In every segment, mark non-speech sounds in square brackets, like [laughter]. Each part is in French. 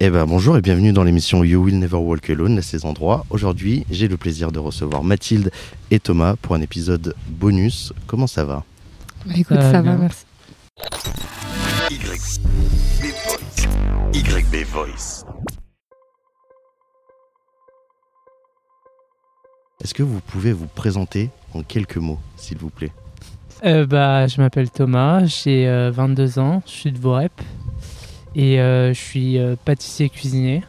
Eh ben bonjour et bienvenue dans l'émission You Will Never Walk Alone, la saison 3. Aujourd'hui, j'ai le plaisir de recevoir Mathilde et Thomas pour un épisode bonus. Comment ça va? Bah, écoute, Ça va ça va, bien. merci. YB Voice. YB Voice. Est-ce que vous pouvez vous présenter en quelques mots, s'il vous plaît? Euh, bah, je m'appelle Thomas, j'ai euh, 22 ans, je suis de Vorep et euh, je suis euh, pâtissier cuisinier.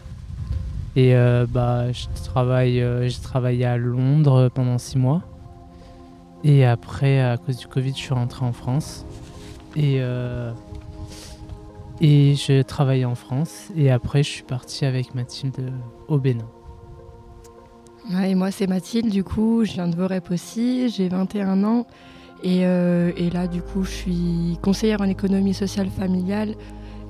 Et euh, bah, je travaille, j'ai travaillé à Londres pendant 6 mois. Et après, à cause du Covid, je suis rentré en France. Et, et je travaillais en France. Et après, je suis parti avec Mathilde au Bénin. Ouais, et moi, c'est Mathilde, du coup, je viens de Vorep aussi, j'ai 21 ans. Et, et là, du coup, je suis conseillère en économie sociale familiale.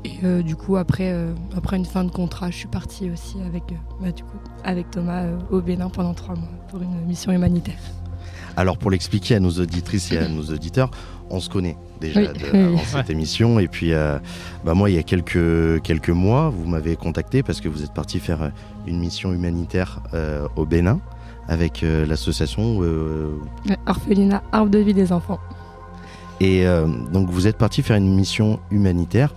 Et euh, du coup, après, euh, après une fin de contrat, je suis partie aussi avec, euh, bah, du coup, avec Thomas euh, au Bénin pendant trois mois pour une mission humanitaire. Alors pour l'expliquer à nos auditrices et à nos auditeurs, on se connaît déjà Oui. de- avant cette émission. Et puis euh, bah, moi, il y a quelques, quelques mois, vous m'avez contacté parce que vous êtes parti faire une mission humanitaire euh, au Bénin avec euh, l'association. euh, Orphelinat, arbre de vie des enfants. et euh, donc vous êtes parti faire une mission humanitaire.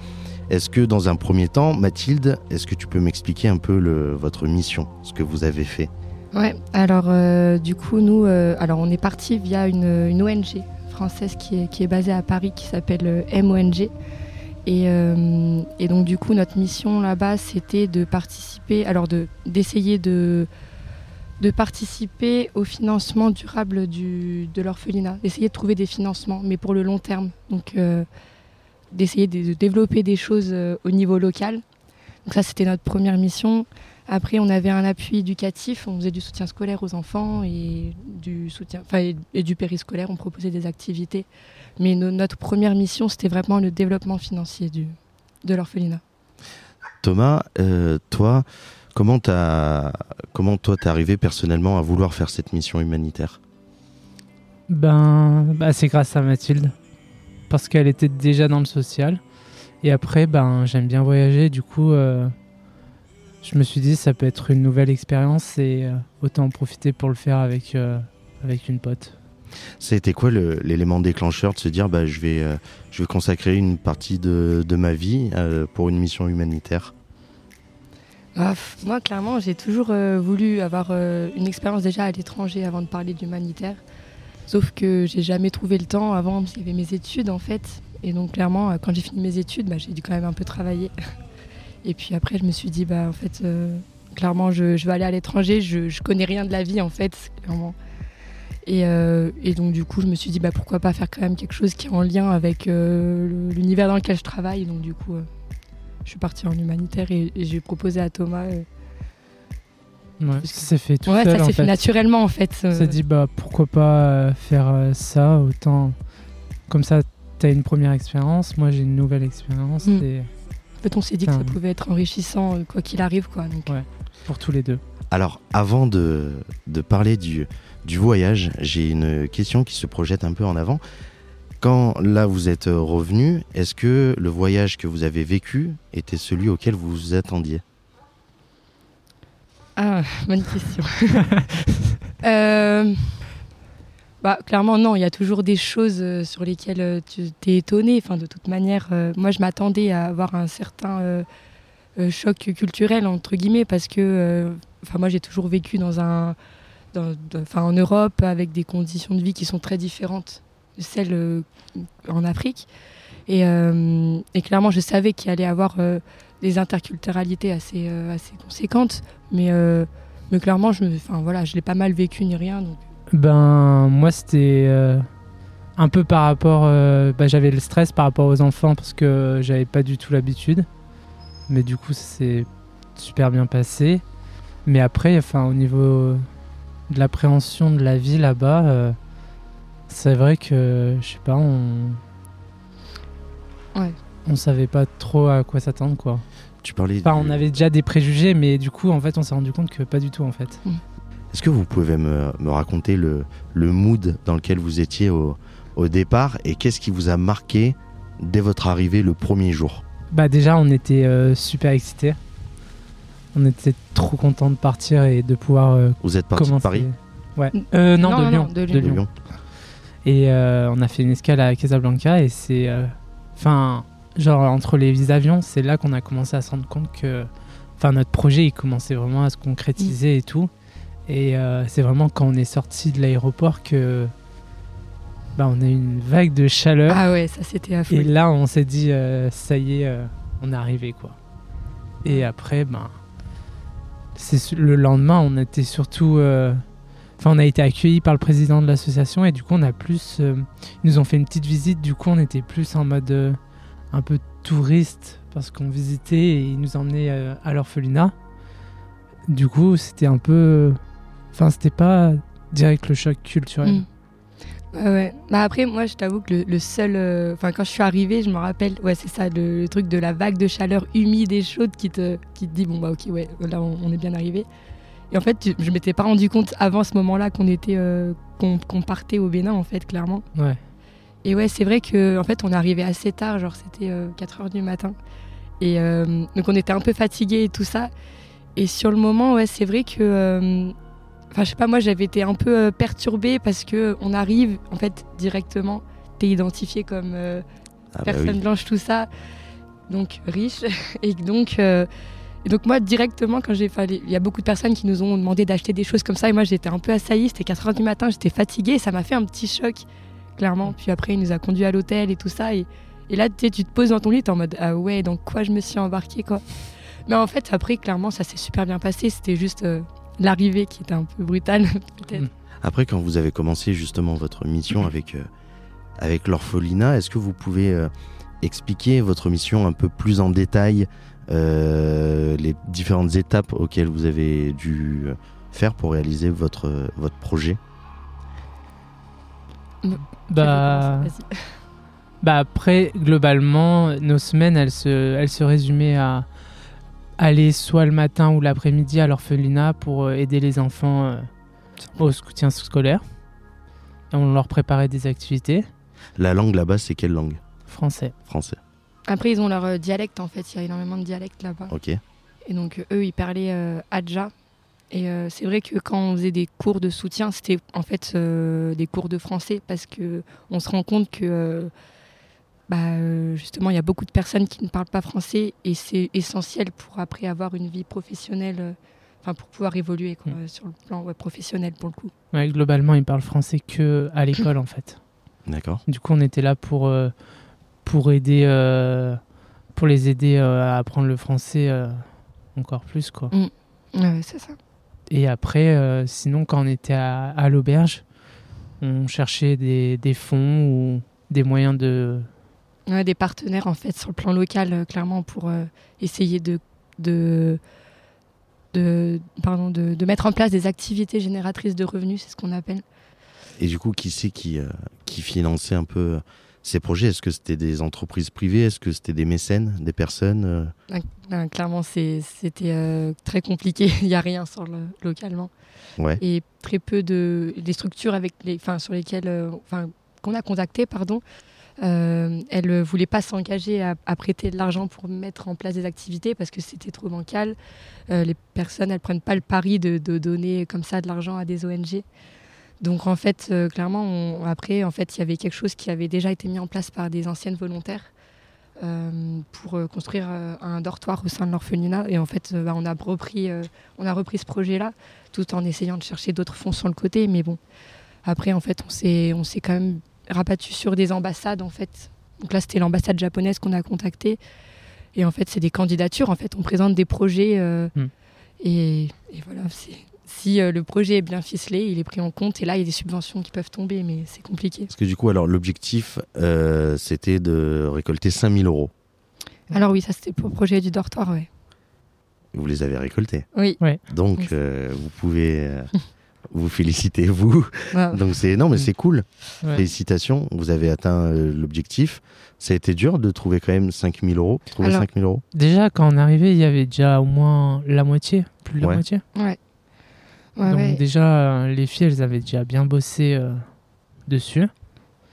Est-ce que dans un premier temps, Mathilde, est-ce que tu peux m'expliquer un peu votre mission, ce que vous avez fait? Ouais, alors euh, du coup, nous, euh, alors on est parti via une, ONG française qui est, basée à Paris, qui s'appelle euh, MONG. Et, donc du coup, notre mission là-bas, c'était de participer, alors de d'essayer de participer au financement durable du, de l'orphelinat, d'essayer de trouver des financements, mais pour le long terme. Donc d'essayer de, de développer des choses euh, au niveau local. Donc ça, c'était notre première mission. Après, on avait un appui éducatif, on faisait du soutien scolaire aux enfants et du soutien, enfin, et, et du périscolaire, on proposait des activités. Mais no- notre première mission, c'était vraiment le développement financier du, de l'orphelinat. Thomas, euh, toi, comment t'as, comment toi t'es arrivé personnellement à vouloir faire cette mission humanitaire? Ben, bah, c'est grâce à Mathilde. Parce qu'elle était déjà dans le social. Et après, ben, j'aime bien voyager. Du coup, euh, je me suis dit, ça peut être une nouvelle expérience et euh, autant en profiter pour le faire avec, euh, avec une pote. C'était quoi le- l'élément déclencheur de se dire, bah, je vais, euh, je vais consacrer une partie de, de ma vie euh, pour une mission humanitaire? Ah, moi, clairement, j'ai toujours euh, voulu avoir euh, une expérience déjà à l'étranger avant de parler d'humanitaire. Sauf que j'ai jamais trouvé le temps avant, parce qu'il y avait mes études en fait. Et donc, clairement, euh, quand j'ai fini mes études, bah, j'ai dû quand même un peu travailler. [laughs] Et puis après, je me suis dit, bah, en fait, euh, clairement, je, vais aller à l'étranger, je, connais rien de la vie en fait, clairement. Et, euh, donc, du coup, je me suis dit, bah, pourquoi pas faire quand même quelque chose qui est en lien avec l'univers dans lequel je travaille. Donc, du coup, je suis partie en humanitaire et, et j'ai proposé à Thomas. Ouais, Parce que- ça s'est fait tout ouais, seul. ça en s'est fait fait. naturellement en fait. On euh, s'est dit, bah, pourquoi pas euh, faire euh, ça Autant. Comme ça, t'as une première expérience. Moi, j'ai une nouvelle expérience. Mm. Et en fait, on s'est dit que ça pouvait être enrichissant quoi qu'il arrive. Quoi, donc. Ouais. pour tous les deux. Alors, avant de, de parler du, du voyage, j'ai une question qui se projette un peu en avant. Quand là vous êtes revenu, est-ce que le voyage que vous avez vécu était celui auquel vous vous attendiez? Ah, bonne question. [laughs] Euh, bah, clairement, non, il y a toujours des choses euh, sur lesquelles euh, tu t'es étonné. Enfin, de toute manière, moi, je m'attendais à avoir un certain choc culturel, entre guillemets, parce que enfin, moi, j'ai toujours vécu dans un, en Europe avec des conditions de vie qui sont très différentes de celles en Afrique. Et, et clairement, je savais qu'il allait y avoir des interculturalités assez, euh, assez conséquentes. Mais, euh, mais clairement, je ne enfin, voilà, je l'ai pas mal vécu ni rien. Donc... Ben, moi, c'était euh, un peu par rapport. bah, j'avais le stress par rapport aux enfants parce que j'avais pas du tout l'habitude. Mais du coup, ça s'est super bien passé. Mais après, enfin, au niveau de l'appréhension de la vie là-bas, c'est vrai que, je sais pas, on. Ouais. On savait pas trop à quoi s'attendre, quoi. Tu parlais. Enfin, du- on avait déjà des préjugés, mais du coup, en fait, on s'est rendu compte que pas du tout, en fait. Est-ce que vous pouvez me, me raconter le, le mood dans lequel vous étiez au, au départ et qu'est-ce qui vous a marqué dès votre arrivée le premier jour? Bah déjà on était euh, super excités on était trop contents de partir et de pouvoir euh, Vous êtes parti de. Paris? Ouais. Euh, non, Non, de, non, Lyon, non, de Lyon. de Lyon. Et euh, on a fait une escale à Casablanca et c'est. euh, Enfin, genre entre les avions, c'est là qu'on a commencé à se rendre compte que. Enfin, notre projet, il commençait vraiment à se concrétiser et tout. Et euh, c'est vraiment quand on est sorti de l'aéroport que. Bah, on a eu une vague de chaleur. Ah ouais, ça c'était à et là, on s'est dit, euh, ça y est, euh, on est arrivé, quoi. Et après, ben. c'est le lendemain, on était surtout. Enfin, on a été accueillis par le président de l'association et du coup, on a plus. ils nous ont fait une petite visite. Du coup, on était plus en mode un peu touriste parce qu'on visitait et ils nous emmenaient euh, à l'orphelinat. Du coup, c'était un peu. Enfin, c'était pas direct le choc culturel. Mm. Ouais, ouais. Bah après, moi, je t'avoue que le, le seul. euh, Enfin, quand je suis arrivée, je me rappelle, ouais, c'est ça, le, le truc de la vague de chaleur humide et chaude qui te, qui te dit, bon, bah, ok, ouais, là, on, on est bien arrivé. Et en fait, tu- je m'étais pas rendu compte avant ce moment-là qu'on était. euh, qu'on qu'on partait au Bénin, en fait, clairement. Ouais. Et ouais, c'est vrai que en fait, on est arrivé assez tard, genre c'était 4 heures du matin. Et euh, donc on était un peu fatigués et tout ça. Et sur le moment, ouais, c'est vrai que euh, enfin je sais pas moi, j'avais été un peu euh, perturbée parce que on arrive en fait directement, t'es identifié comme euh, Ah bah personne oui. blanche tout ça. Donc riche [laughs] et donc euh, et donc moi directement quand j'ai fallu il y a beaucoup de personnes qui nous ont demandé d'acheter des choses comme ça et moi j'étais un peu assaillie, c'était 4 heures du matin, j'étais fatiguée, et ça m'a fait un petit choc clairement. Puis après, il nous a conduits à l'hôtel et tout ça. Et, là, tu te poses dans ton lit, t'es en mode Ah ouais, dans quoi je me suis embarquée, quoi. Mais en fait, après, clairement, ça s'est super bien passé. C'était juste euh, l'arrivée qui était un peu brutale, [laughs] peut-être. Mm. Après, quand vous avez commencé justement votre mission avec, euh, avec l'orphelinat, est-ce que vous pouvez euh, expliquer votre mission un peu plus en détail, euh, les différentes étapes auxquelles vous avez dû faire pour réaliser votre, votre projet? Bah. Vas-y. [laughs] Bah après, globalement, nos semaines, elles se, elles se résumaient à aller soit le matin ou l'après-midi à l'orphelinat pour euh, aider les enfants euh, au soutien scolaire. Et on leur préparait des activités. La langue là-bas, c'est quelle langue? Français. Français. Après, ils ont leur euh, dialecte, en fait. Il y a énormément de dialectes là-bas. Ok. Et donc, euh, eux, ils parlaient euh, Adja. Et euh, c'est vrai que quand on faisait des cours de soutien, c'était en fait euh, des cours de français parce que on se rend compte que euh, bah, justement, il y a beaucoup de personnes qui ne parlent pas français et c'est essentiel pour après avoir une vie professionnelle, euh, enfin pour pouvoir évoluer quoi, Mm. sur le plan ouais, professionnel pour le coup. Ouais, globalement, ils parlent français que à l'école en fait. D'accord. Du coup, on était là pour, euh, pour aider, euh, pour les aider euh, à apprendre le français euh, encore plus quoi. Ouais, c'est ça. Et après, euh, sinon, quand on était à, à l'auberge, on cherchait des, des fonds ou des moyens de. Ouais, des partenaires en fait sur le plan local, euh, clairement, pour euh, essayer de, de, de, pardon, de, de mettre en place des activités génératrices de revenus, c'est ce qu'on appelle. Et du coup, qui c'est qui, euh, qui finançait un peu ces projets Est-ce que c'était des entreprises privées Est-ce que c'était des mécènes, des personnes euh Ah, clairement, c'était euh, très compliqué. [laughs] Il n'y a rien sur le, localement. Ouais. Et très peu de des structures avec les, sur lesquelles, euh, qu'on a contactées, pardon, euh, elles ne voulaient pas s'engager à, à prêter de l'argent pour mettre en place des activités parce que c'était trop bancal. Les personnes, elles prennent pas le pari de, de donner comme ça de l'argent à des ONG. Donc en fait, euh, clairement, on- après, en fait, il y avait quelque chose qui avait déjà été mis en place par des anciennes volontaires euh, pour euh, construire un dortoir au sein de l'orphelinat. Et en fait, bah, on, a repris, on a repris ce projet-là tout en essayant de chercher d'autres fonds sur le côté. Mais bon, après, en fait, on s'est, on s'est quand même rabattu sur des ambassades, en fait. Donc là, c'était l'ambassade japonaise qu'on a contactée. Et en fait, c'est des candidatures. En fait, on présente des projets. Hmm. et, et voilà, c'est- si euh, le projet est bien ficelé, il est pris en compte. Et là, il y a des subventions qui peuvent tomber, mais c'est compliqué. Parce que du coup, alors l'objectif, euh, c'était de récolter 5000 euros. Alors oui, ça, c'était pour le projet du dortoir, ouais. Vous les avez récoltés. Oui. Donc, Oui. euh, vous pouvez euh, vous féliciter, vous. Ouais. [laughs] Donc, c'est non, mais c'est cool. Ouais. Félicitations, vous avez atteint euh, l'objectif. Ça a été dur de trouver quand même 5000 euros. Trouver Alors- 5000 euros. Déjà, quand on est arrivé, il y avait déjà au moins la moitié, plus de la Ouais. moitié. Ouais. Ouais, Donc ouais. déjà, euh, les filles, elles avaient déjà bien bossé euh, dessus.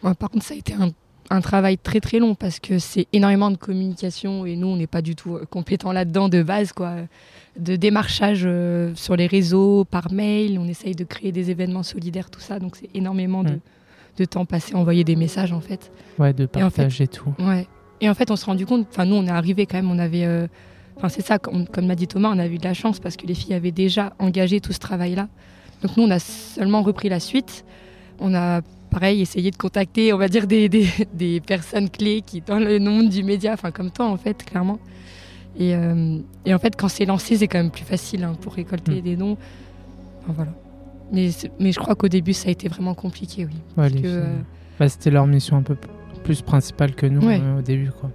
Ouais, par contre, ça a été un, un travail très très long parce que c'est énormément de communication et nous on n'est pas du tout compétents là-dedans de base quoi de démarchage sur les réseaux par mail on essaye de créer des événements solidaires tout ça donc c'est énormément de, de temps passé à envoyer des messages en fait Ouais, de Et en fait- partager tout. Ouais. Et en fait, on s'est rendu compte, enfin, nous, on est arrivé quand même, on avait. euh, Enfin, c'est ça, comme, comme m'a dit Thomas, on a eu de la chance parce que les filles avaient déjà engagé tout ce travail-là. Donc, nous, on a seulement repris la suite. On a, pareil, essayé de contacter, on va dire, des, des, [laughs] des personnes clés qui, dans le monde du média, enfin, comme toi, en fait, clairement. Et, euh, et en fait, quand c'est lancé, c'est quand même plus facile hein, pour récolter Mm. des dons. Enfin, voilà. Mais, mais je crois qu'au début, ça a été vraiment compliqué, oui. Ouais, que, filles. euh, Bah, c'était leur mission un peu plus principale que nous Ouais. euh, au début. Quoi.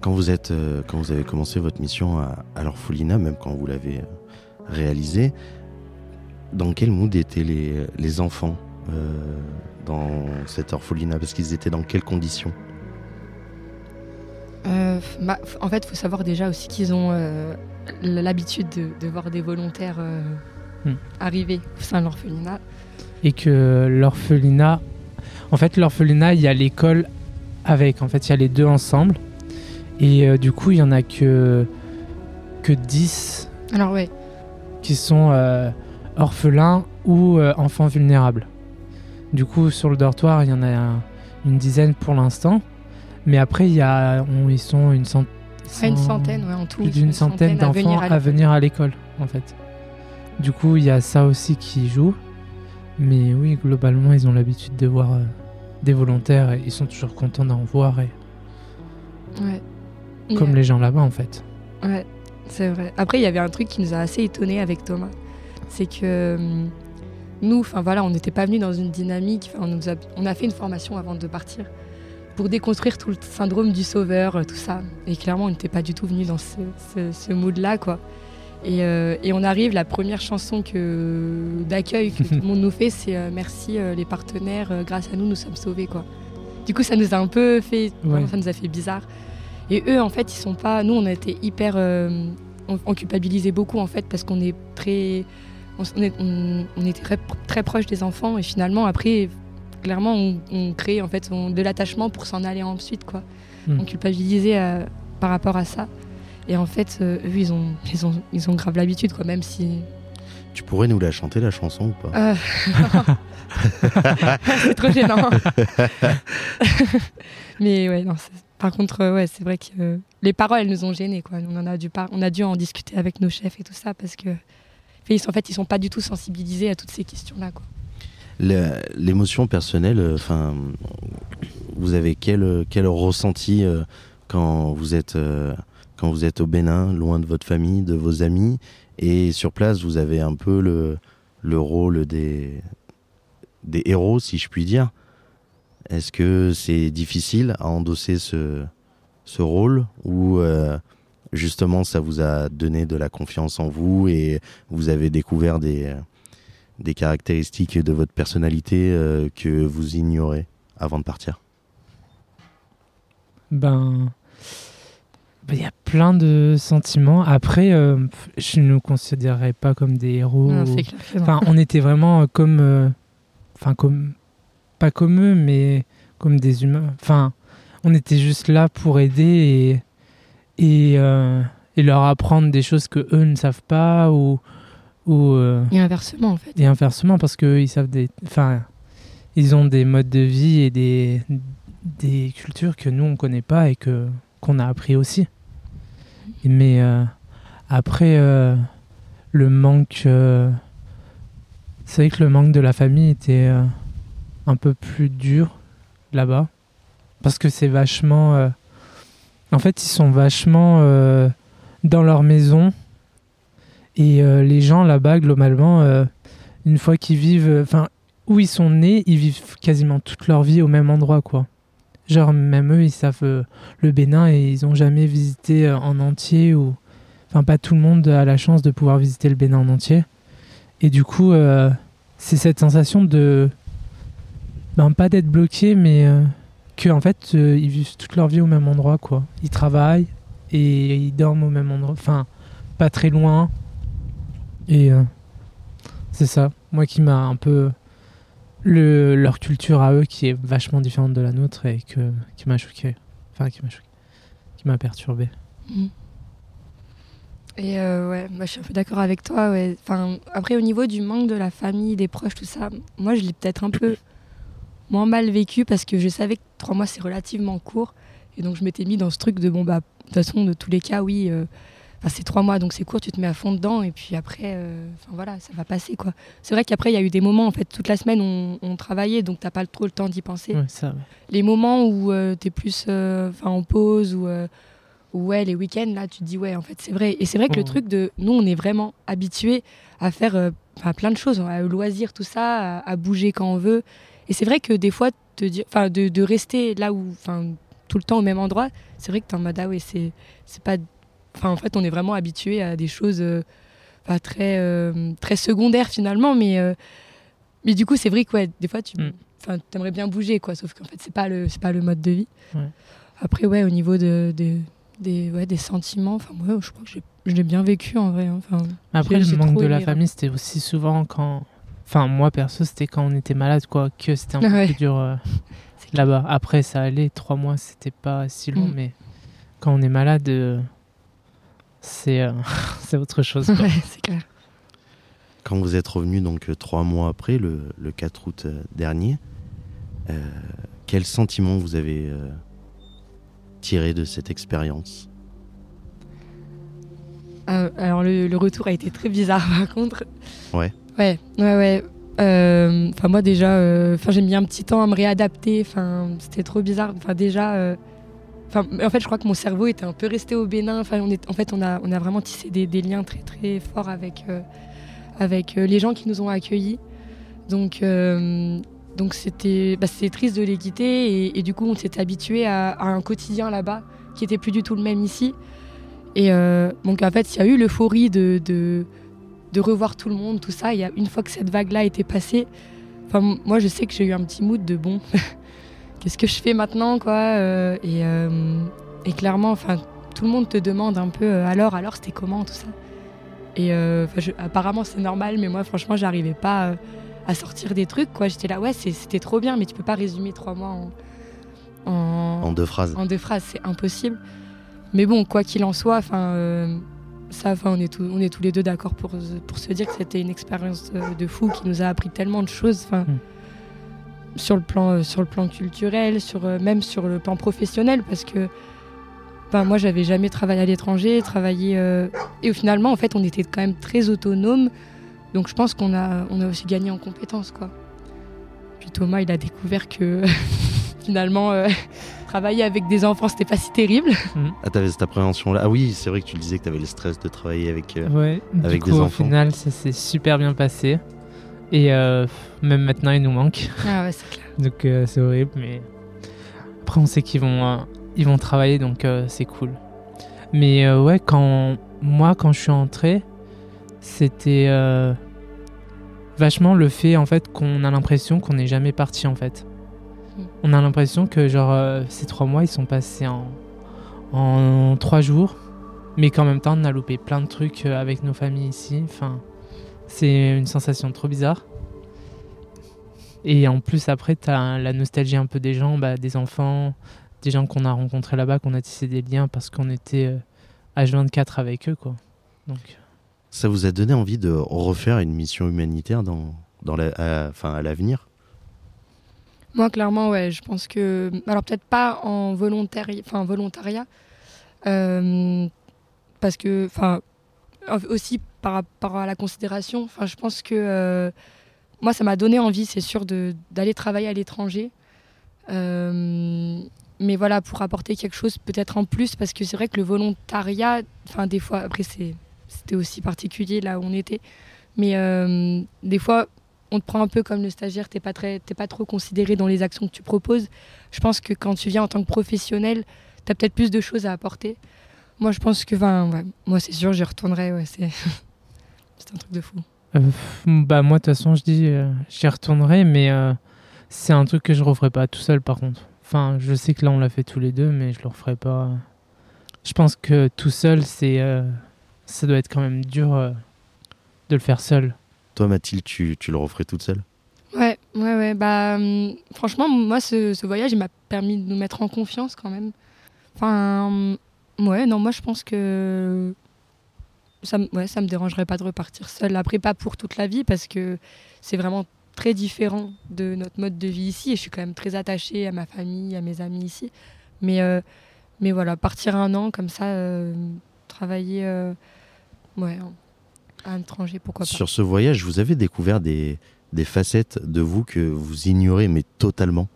Quand vous êtes, euh, quand vous avez commencé votre mission à, à l'orphelinat, même quand vous l'avez euh, réalisé, dans quel mood étaient les, les enfants euh, dans cet orphelinat? Parce qu'ils étaient dans quelles conditions? Euh, bah, en fait, il faut savoir déjà aussi qu'ils ont euh, l'habitude de, de voir des volontaires euh, Hmm. arriver au sein de l'orphelinat. Et que l'orphelinat. En fait, l'orphelinat, il y a l'école avec. En fait, il y a les deux ensemble. Et euh, du coup, il y en a que, que 10 Alors ouais, qui sont euh, orphelins ou euh, enfants vulnérables. Du coup, sur le dortoir, il y en a un- une dizaine pour l'instant. Mais après, il y a, on- ils sont une, cent- Ouais, une cent- centaine ouais, en tout. plus d'une une centaine d'enfants à venir à l'école, en fait. Du coup, il y a ça aussi qui joue. Mais oui, globalement, ils ont l'habitude de voir des volontaires et ils sont toujours contents d'en voir, et, Ouais. Comme les gens là-bas, en fait. Ouais, c'est vrai. Après, il y avait un truc qui nous a assez étonné avec Thomas. C'est que hum, nous, enfin voilà, on n'était pas venus dans une dynamique. On, nous a, on a fait une formation avant de partir pour déconstruire tout le syndrome du sauveur, euh, tout ça. Et clairement, on n'était pas du tout venus dans ce, ce, ce mood-là, quoi. Et, euh, et on arrive, la première chanson que d'accueil que [laughs] tout le monde nous fait, c'est euh, Merci euh, les partenaires, grâce à nous, nous sommes sauvés, quoi. Du coup, ça nous a un peu fait, ça nous a fait bizarre. Et eux, en fait, ils sont pas. Nous, on a été hyper. euh, on, on culpabilisait beaucoup, en fait, parce qu'on est très. On, s- on est, on- on était très, très proche des enfants, et finalement, après, clairement, on, on crée en fait on- de l'attachement pour s'en aller ensuite, quoi. Mm. On culpabilisait euh, par rapport à ça. Et en fait, euh, eux, ils ont, ils ont, ils ont grave l'habitude, quoi, même si. Tu pourrais nous la chanter, la chanson ou pas? Euh, [laughs] c'est trop gênant. [laughs] [laughs] Mais ouais, non. c'est- Par contre, euh, ouais, c'est vrai que euh, les paroles, elles nous ont gênés, quoi. On en a dû on a dû en discuter avec nos chefs et tout ça parce que ils sont- en fait, ils sont pas du tout sensibilisés à toutes ces questions-là, L'émotion personnelle, euh, enfin, vous avez quel, quel ressenti quand vous êtes quand vous êtes au Bénin, loin de votre famille, de vos amis, et sur place, vous avez un peu le, le rôle des des héros, si je puis dire. Est-ce que c'est difficile à endosser ce ce rôle ou euh, justement ça vous a donné de la confiance en vous et vous avez découvert des des caractéristiques de votre personnalité euh, que vous ignorez avant de partir? Ben. ben, Il y a plein de sentiments. Après, euh, je ne nous considérerais pas comme des héros. Non, ou- clair. Enfin, on était vraiment comme. euh, Enfin, comme. Pas comme eux, mais comme des humains. Enfin, on était juste là pour aider et. Et, euh, et leur apprendre des choses que eux ne savent pas ou. ou euh, Et inversement, en fait. et inversement, parce qu'ils savent des. Enfin, ils ont des modes de vie et des, des cultures que nous, on connaît pas et que qu'on a appris aussi. Mais euh, après, le manque. c'est vrai que le manque de la famille était un peu plus dur là-bas. Parce que c'est vachement. euh, en fait, ils sont vachement euh, dans leur maison. Et euh, les gens là-bas, globalement, une fois qu'ils vivent. Enfin, où ils sont nés, ils vivent quasiment toute leur vie au même endroit, quoi. Genre, même eux, ils savent le Bénin et ils ont jamais visité en entier. ou Enfin, pas tout le monde a la chance de pouvoir visiter le Bénin en entier. Et du coup, c'est cette sensation de. Ben, pas d'être bloqué, mais euh, que, en fait, euh, ils vivent toute leur vie au même endroit, quoi. Ils travaillent et ils dorment au même endroit. Enfin, pas très loin. Et euh, c'est ça, moi qui m'a un peu le, leur culture à eux qui est vachement différente de la nôtre et que, qui m'a choqué. Enfin, qui m'a choqué. Qui m'a perturbé. Mm. Et euh, ouais, moi je suis un peu d'accord avec toi. Enfin, après, au niveau du manque de la famille, des proches, tout ça, moi je l'ai peut-être un peu moins mal vécu parce que je savais que trois mois c'est relativement court. Et donc je m'étais mis dans ce truc de bon, bah, de toute façon, de tous les cas, oui, euh, c'est trois mois donc c'est court, tu te mets à fond dedans et puis après, euh, voilà, ça va passer quoi. C'est vrai qu'après, il y a eu des moments, en fait, toute la semaine on, on travaillait donc t'as pas trop le temps d'y penser. Ouais, ça, ouais. Les moments où euh, tu es plus euh, en pause ou ou ouais, les week-ends, là, tu te dis, ouais, en fait, c'est vrai. Et c'est vrai que le truc de. Nous, on est vraiment habitués à faire euh, plein de choses, à loisir, tout ça, à, à bouger quand on veut. Et c'est vrai que des fois, te dire, enfin, de, de rester là où. Enfin, tout le temps au même endroit, c'est vrai que t'es en mode, ah ouais, c'est pas. Enfin, en fait, on est vraiment habitué à des choses euh, très, euh, très secondaires finalement, mais. euh, mais du coup, c'est vrai que, ouais, des fois, tu. Mm. Enfin, t'aimerais bien bouger, quoi, sauf qu'en fait, c'est pas, le- c'est pas le mode de vie. Ouais. Après, ouais, au niveau de, de- des, ouais, des sentiments, enfin, ouais, je crois que j'ai- je l'ai bien vécu en vrai. hein. Enfin, Après, le manque de la famille, c'était aussi souvent quand. Enfin, moi perso, c'était quand on était malade, quoi, que c'était un peu plus dur euh, [laughs] là-bas. Après, ça allait, trois mois, c'était pas si long, Mm. mais quand on est malade, euh, c'est euh, [laughs] c'est autre chose. quoi. Ouais, c'est clair. Quand vous êtes revenu donc euh, trois mois après, le, le 4 août dernier, euh, quel sentiment vous avez euh, tiré de cette expérience? Euh, alors, le, le retour a été très bizarre, [laughs] par contre. Ouais. Ouais, ouais, ouais. Euh, Enfin, moi, déjà, euh, enfin, j'ai mis un petit temps à me réadapter. Enfin, c'était trop bizarre. Enfin, déjà. euh, Enfin, en fait, je crois que mon cerveau était un peu resté au Bénin. Enfin, on en fait, on a, on a vraiment tissé des, liens très, très forts avec, avec les gens qui nous ont accueillis. Donc, donc c'était, bah, triste de les quitter. Et, du coup, on s'était habitué à, un quotidien là-bas qui était plus du tout le même ici. Et donc, en fait, il y a eu l'euphorie de, de revoir tout le monde, tout ça. A une fois que cette vague-là était passée, enfin, moi, je sais que j'ai eu un petit mood de bon, [laughs] qu'est-ce que je fais maintenant, quoi euh, et, euh, et clairement, enfin, tout le monde te demande un peu, euh, alors, alors, c'était comment, tout ça. Et je- apparemment, c'est normal, mais moi, franchement, j'arrivais pas à sortir des trucs, quoi. J'étais là, ouais, c'était trop bien, mais tu peux pas résumer trois mois en, en, En deux phrases. en deux phrases, c'est impossible. Mais bon, quoi qu'il en soit, enfin, ça, enfin, on est tous, on est tous les deux d'accord pour, pour se dire que c'était une expérience de fou qui nous a appris tellement de choses, enfin, Mm. sur le plan, euh, sur le plan culturel, sur euh, même sur le plan professionnel, parce que, ben, moi, j'avais jamais travaillé à l'étranger, travaillé, euh, et finalement, en fait, on était quand même très autonome. Donc, je pense qu'on a, on a aussi gagné en compétences, quoi. Puis Thomas, il a découvert que [laughs] finalement, travailler avec des enfants, c'était pas si terrible. Ah, t'avais cette appréhension-là. Ah oui, c'est vrai que tu le disais que t'avais le stress de travailler avec. euh, Ouais, Avec du des coup, au enfants. final, ça s'est super bien passé. Et euh, même maintenant, il nous manque. Ah ouais, c'est clair. [laughs] Donc euh, c'est horrible, mais après on sait qu'ils vont, euh, ils vont travailler, donc euh, c'est cool. Mais euh, ouais, quand moi quand je suis entré, c'était euh, vachement le fait en fait qu'on a l'impression qu'on n'est jamais parti en fait. On a l'impression que genre euh, ces trois mois ils sont passés en en trois jours, mais qu'en même temps on a loupé plein de trucs euh, avec nos familles ici. Enfin, c'est une sensation trop bizarre. Et en plus, après, tu as la nostalgie un peu des gens, bah, des enfants, des gens qu'on a rencontrés là-bas, qu'on a tissé des liens parce qu'on était euh, H24 avec eux. Quoi. Donc, Ça vous a donné envie de refaire une mission humanitaire dans, dans la, à, à l'avenir? Moi, clairement, ouais, je pense que. Alors, peut-être pas en enfin, volontariat, euh, parce que. Enfin, aussi par rapport à la considération, enfin, je pense que. euh, moi, ça m'a donné envie, c'est sûr, d'aller travailler à l'étranger. Euh, mais voilà, pour apporter quelque chose peut-être en plus, parce que c'est vrai que le volontariat, enfin, des fois, après, c'était aussi particulier là où on était, mais des fois, on te prend un peu comme le stagiaire, t'es pas pas trop considéré dans les actions que tu proposes. Je pense que quand tu viens en tant que professionnel, t'as peut-être plus de choses à apporter. Moi, je pense que, ouais, moi, c'est sûr, j'y retournerai. Ouais, c'est, [laughs] un truc de fou. euh, bah, moi, de toute façon, je dis, euh, j'y retournerai, mais euh, c'est un truc que je referai pas tout seul, par contre. Enfin, je sais que là, on l'a fait tous les deux, mais je le referai pas. Je pense que tout seul, c'est, ça doit être quand même dur de le faire seul. Toi, Mathilde, tu, tu le referais toute seule? Ouais, Ouais, ouais, bah hum, franchement, moi, ce, voyage, il m'a permis de nous mettre en confiance quand même. Enfin, hum, ouais, non, moi, je pense que ça, ouais, ça me dérangerait pas de repartir seule. Après, pas pour toute la vie, parce que c'est vraiment très différent de notre mode de vie ici. Et je suis quand même très attachée à ma famille, à mes amis ici. Mais, euh, mais voilà, partir un an comme ça, euh, travailler euh, ouais, à l'étranger, pourquoi pas. Sur ce voyage, vous avez découvert des, des facettes de vous que vous ignorez, mais totalement.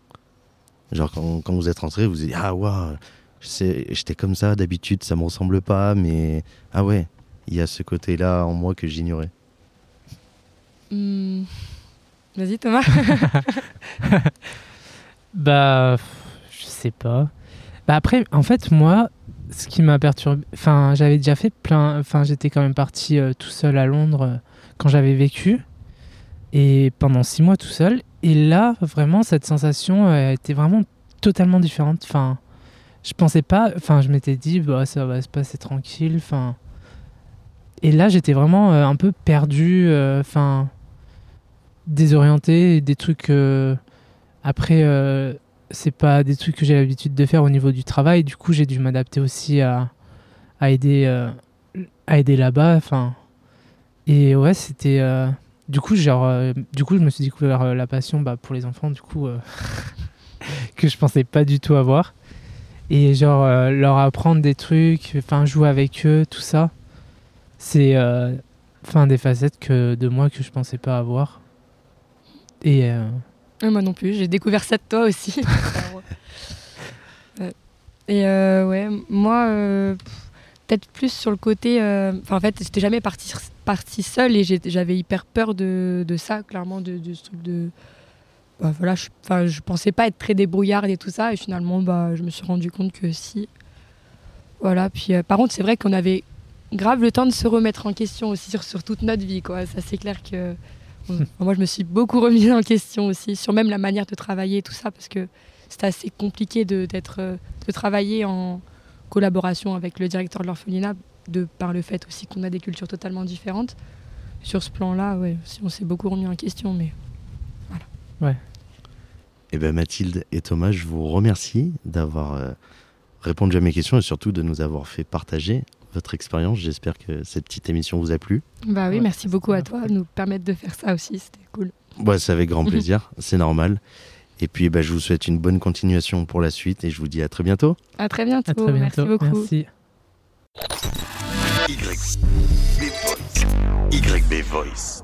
Genre, quand, quand vous êtes rentré, vous vous dites Ah, waouh, j'étais comme ça d'habitude, ça me ressemble pas, mais ah ouais, il y a ce côté-là en moi que j'ignorais. Hmm. Vas-y, Thomas. [laughs] Bah, je sais pas. Bah après, en fait, moi, ce qui m'a perturbé, enfin, j'avais déjà fait plein, enfin, j'étais quand même parti euh, tout seul à Londres euh, quand j'avais vécu et pendant six mois tout seul. Et là, vraiment, cette sensation euh, était vraiment totalement différente. Enfin, je pensais pas, enfin, je m'étais dit, bah, ça va se passer tranquille, enfin. Et là, j'étais vraiment euh, un peu perdu, enfin, désorienté, des trucs. après, c'est pas des trucs que j'ai l'habitude de faire au niveau du travail. Du coup, j'ai dû m'adapter aussi à, à aider, euh, aider là-bas. Et ouais, c'était. euh, du coup, genre, euh, du coup, je me suis découvert la passion bah, pour les enfants. Du coup, [laughs] que je pensais pas du tout avoir. Et genre, leur apprendre des trucs, enfin, jouer avec eux, tout ça. C'est, enfin, des facettes que de moi que je pensais pas avoir. Et euh, Ouais, moi non plus, j'ai découvert ça de toi aussi. [laughs] Et euh, ouais, moi, euh, peut-être plus sur le côté. euh, Enfin, en fait, j'étais jamais partie partie seule et j'avais hyper peur de, de ça, clairement, de, de ce truc de. Bah, voilà, je, je pensais pas être très débrouillarde et tout ça, et finalement, bah, je me suis rendu compte que si. Voilà, puis par contre, c'est vrai qu'on avait grave le temps de se remettre en question aussi sur, sur toute notre vie, quoi. Ça, c'est clair que. Moi, je me suis beaucoup remise en question aussi, sur même la manière de travailler et tout ça, parce que c'était assez compliqué de, d'être, euh, de travailler en collaboration avec le directeur de l'orphelinat, de par le fait aussi qu'on a des cultures totalement différentes. Sur ce plan-là, ouais, on s'est beaucoup remis en question, mais Eh ben Mathilde et Thomas, je vous remercie d'avoir euh, répondu à mes questions et surtout de nous avoir fait partager votre expérience. J'espère que cette petite émission vous a plu. bah oui, Ouais, merci beaucoup à toi de nous permettre de faire ça aussi, c'était cool. Bah, c'est avec grand [laughs] plaisir, c'est normal. Et puis, bah, je vous souhaite une bonne continuation pour la suite et je vous dis à très bientôt. À très bientôt, à très bientôt. merci beaucoup. Merci. YB Voice.